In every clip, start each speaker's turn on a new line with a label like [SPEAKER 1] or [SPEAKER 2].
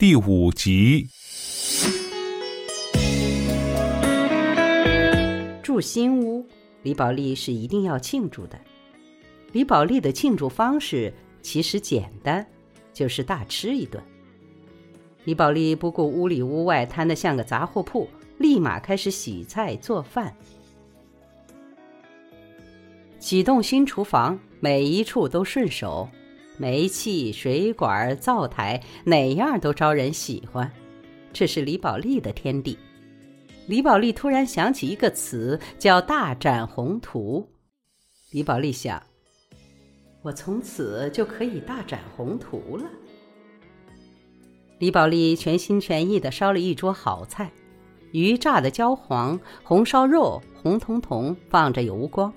[SPEAKER 1] 第五集。
[SPEAKER 2] 住新屋，李宝莉是一定要庆祝的。李宝莉的庆祝方式其实简单，就是大吃一顿。李宝莉不顾屋里屋外摊得像个杂货铺，立马开始洗菜做饭。启动新厨房，每一处都顺手，煤气、水管、灶台，哪样都招人喜欢。这是李宝莉的天地。李宝莉突然想起一个词，叫“大展宏图”。李宝莉想，我从此就可以大展宏图了。李宝莉全心全意地烧了一桌好菜，鱼炸得焦黄，红烧肉红彤彤，放着油光。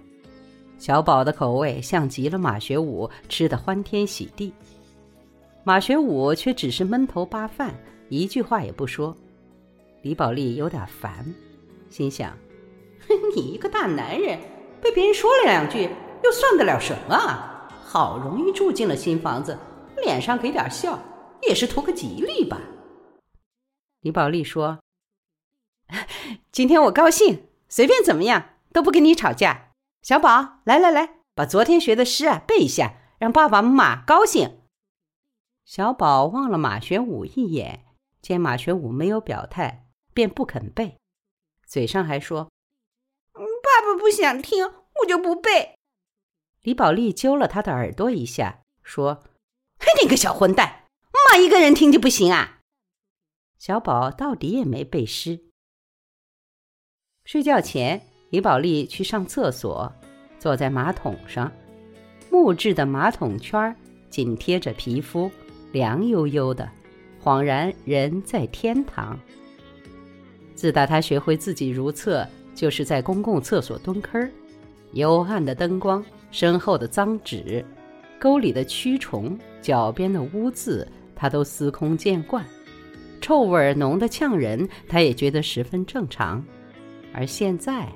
[SPEAKER 2] 小宝的口味像极了马学武，吃的欢天喜地。马学武却只是闷头扒饭，一句话也不说。李宝莉有点烦，心想：“你一个大男人，被别人说了两句，又算得了什么？好容易住进了新房子，脸上给点笑，也是图个吉利吧。”李宝莉说：“ 今天我高兴，随便怎么样都不跟你吵架。小宝，来来来，把昨天学的诗啊背一下，让爸爸妈妈高兴。”小宝望了马学武一眼，见马学武没有表态。便不肯背，嘴上还说：“嗯爸爸不想听，我就不背。”李宝莉揪了他的耳朵一下，说：“嘿你个小混蛋，妈一个人听就不行啊！”小宝到底也没背诗。睡觉前，李宝莉去上厕所，坐在马桶上，木质的马桶圈紧贴着皮肤，凉悠悠的，恍然人在天堂。自打他学会自己如厕，就是在公共厕所蹲坑儿，幽暗的灯光、身后的脏纸、沟里的蛆虫、脚边的污渍，他都司空见惯。臭味浓得呛人，他也觉得十分正常。而现在，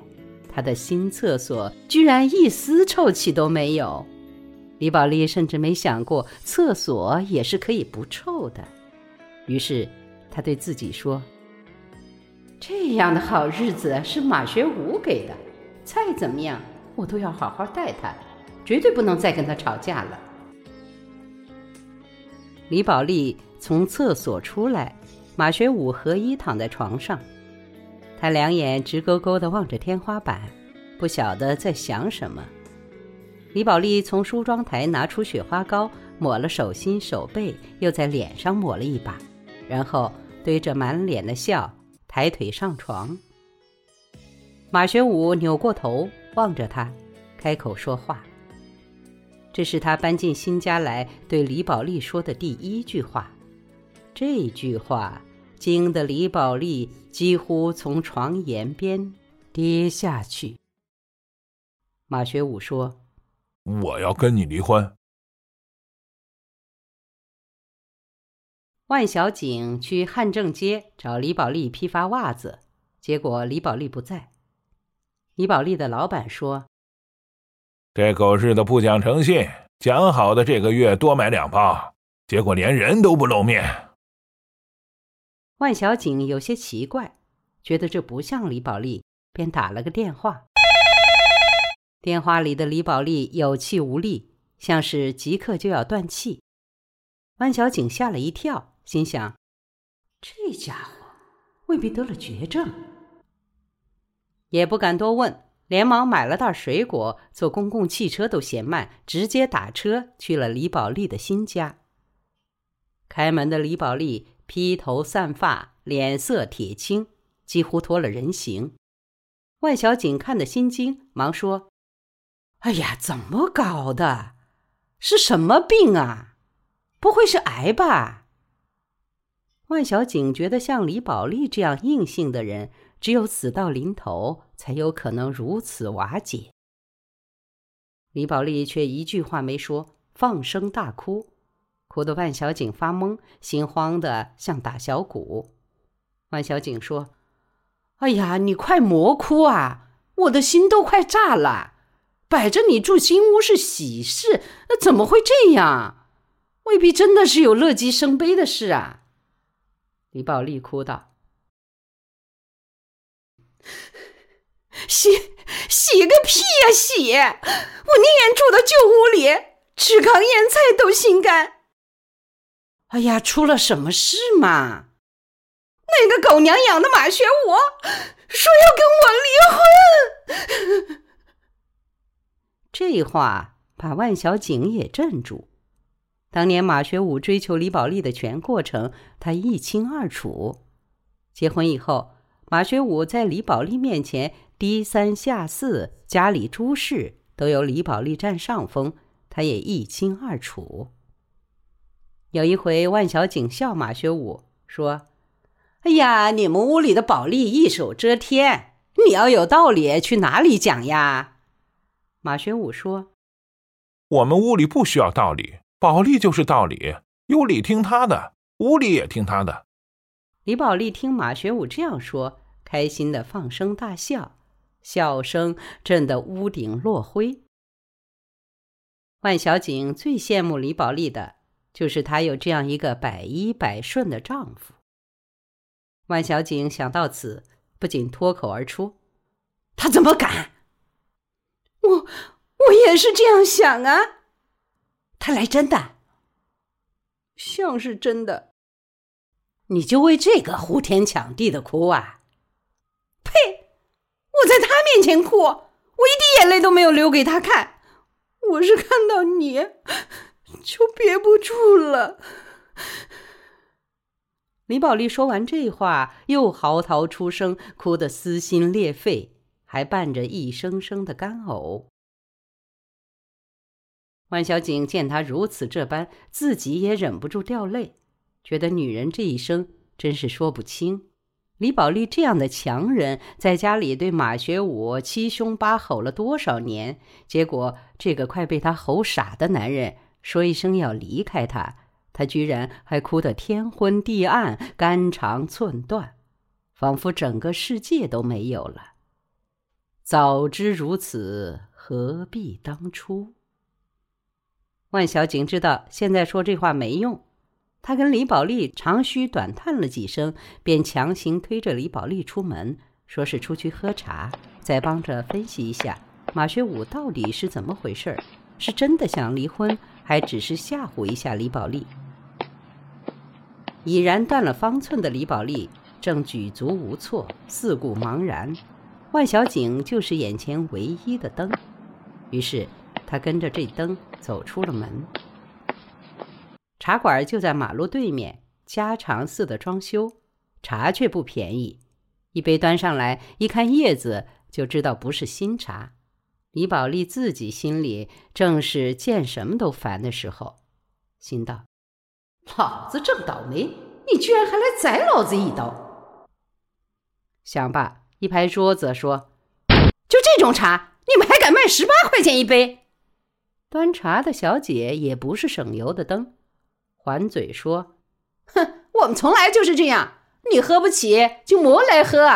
[SPEAKER 2] 他的新厕所居然一丝臭气都没有。李宝莉甚至没想过厕所也是可以不臭的，于是他对自己说。这样的好日子是马学武给的，再怎么样我都要好好待他，绝对不能再跟他吵架了。李宝莉从厕所出来，马学武合衣躺在床上，他两眼直勾勾地望着天花板，不晓得在想什么。李宝莉从梳妆台拿出雪花膏，抹了手心手背，又在脸上抹了一把，然后堆着满脸的笑。抬腿上床，马学武扭过头望着他，开口说话。这是他搬进新家来对李宝莉说的第一句话。这句话惊得李宝莉几乎从床沿边跌下去。马学武说：“
[SPEAKER 1] 我要跟你离婚。”
[SPEAKER 2] 万小景去汉正街找李宝莉批发袜子，结果李宝莉不在。李宝莉的老板说：“
[SPEAKER 1] 这狗日的不讲诚信，讲好的这个月多买两包，结果连人都不露面。”
[SPEAKER 2] 万小景有些奇怪，觉得这不像李宝莉，便打了个电话。电话里的李宝莉有气无力，像是即刻就要断气。万小景吓了一跳。心想：“这家伙未必得了绝症。”也不敢多问，连忙买了袋水果。坐公共汽车都嫌慢，直接打车去了李宝莉的新家。开门的李宝莉披头散发，脸色铁青，几乎脱了人形。万小景看得心惊，忙说：“哎呀，怎么搞的？是什么病啊？不会是癌吧？”万小景觉得，像李宝莉这样硬性的人，只有死到临头，才有可能如此瓦解。李宝莉却一句话没说，放声大哭，哭得万小景发懵，心慌的像打小鼓。万小景说：“哎呀，你快莫哭啊！我的心都快炸了。摆着你住新屋是喜事，那怎么会这样？未必真的是有乐极生悲的事啊！”李宝莉哭道：“
[SPEAKER 3] 喜喜个屁呀喜！我宁愿住到旧屋里，吃糠咽菜都心甘。
[SPEAKER 2] 哎呀，出了什么事嘛？
[SPEAKER 3] 那个狗娘养的马学武说要跟我离婚。
[SPEAKER 2] 这话把万小景也镇住。当年马学武追求李宝莉的全过程，他一清二楚。结婚以后，马学武在李宝莉面前低三下四，家里诸事都由李宝莉占上风，他也一清二楚。有一回，万小景笑马学武说：“哎呀，你们屋里的宝莉一手遮天，你要有道理去哪里讲呀？”马学武说：“
[SPEAKER 1] 我们屋里不需要道理。”宝莉就是道理，有理听他的，无理也听他的。
[SPEAKER 2] 李宝莉听马学武这样说，开心的放声大笑，笑声震得屋顶落灰。万小景最羡慕李宝莉的，就是她有这样一个百依百顺的丈夫。万小景想到此，不禁脱口而出：“
[SPEAKER 3] 他怎么敢？我我也是这样想啊。”
[SPEAKER 2] 他来真的，
[SPEAKER 3] 像是真的。
[SPEAKER 2] 你就为这个呼天抢地的哭啊？
[SPEAKER 3] 呸！我在他面前哭，我一滴眼泪都没有流给他看。我是看到你憋不住了。
[SPEAKER 2] 李宝莉说完这话，又嚎啕出声，哭得撕心裂肺，还伴着一声声的干呕。万小景见他如此这般，自己也忍不住掉泪，觉得女人这一生真是说不清。李宝莉这样的强人，在家里对马学武七凶八吼了多少年，结果这个快被他吼傻的男人说一声要离开他，他居然还哭得天昏地暗、肝肠寸断，仿佛整个世界都没有了。早知如此，何必当初？万小景知道现在说这话没用，他跟李宝莉长吁短叹了几声，便强行推着李宝莉出门，说是出去喝茶，再帮着分析一下马学武到底是怎么回事儿是真的想离婚，还只是吓唬一下李宝莉。已然断了方寸的李宝莉正举足无措，四顾茫然，万小景就是眼前唯一的灯，于是。他跟着这灯走出了门。茶馆就在马路对面，家常似的装修，茶却不便宜。一杯端上来，一看叶子就知道不是新茶。李宝莉自己心里正是见什么都烦的时候，心道：“
[SPEAKER 3] 老子正倒霉，你居然还来宰老子一刀！”
[SPEAKER 2] 想罢，一拍桌子说：“
[SPEAKER 3] 就这种茶，你们还敢卖十八块钱一杯？”
[SPEAKER 2] 端茶的小姐也不是省油的灯，还嘴说：“
[SPEAKER 3] 哼，我们从来就是这样，你喝不起就莫来喝。”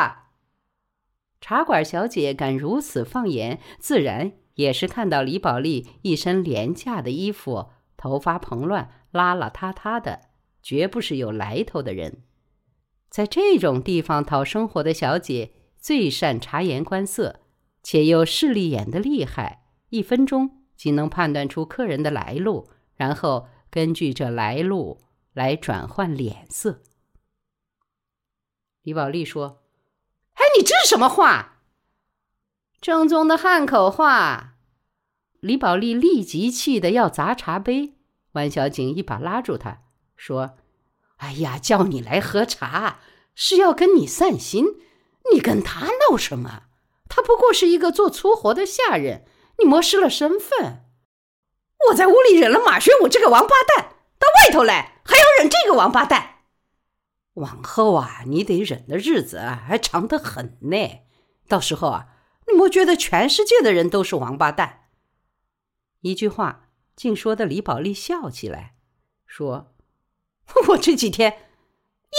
[SPEAKER 2] 茶馆小姐敢如此放言，自然也是看到李宝莉一身廉价的衣服，头发蓬乱、邋邋遢遢的，绝不是有来头的人。在这种地方讨生活的小姐最善察言观色，且又势利眼的厉害，一分钟。即能判断出客人的来路，然后根据这来路来转换脸色。李宝莉说：“
[SPEAKER 3] 哎，你这是什么话？
[SPEAKER 2] 正宗的汉口话。”李宝莉立即气得要砸茶杯，万小景一把拉住他，说：“哎呀，叫你来喝茶是要跟你散心，你跟他闹什么？他不过是一个做粗活的下人。”你磨失了身份，
[SPEAKER 3] 我在屋里忍了马学武这个王八蛋，到外头来还要忍这个王八蛋。
[SPEAKER 2] 往后啊，你得忍的日子还长得很呢。到时候啊，你莫觉得全世界的人都是王八蛋。一句话竟说的李宝莉笑起来，说：“
[SPEAKER 3] 我这几天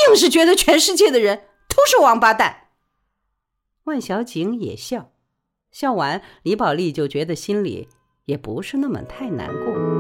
[SPEAKER 3] 硬是觉得全世界的人都是王八蛋。”
[SPEAKER 2] 万小景也笑。笑完，李宝莉就觉得心里也不是那么太难过。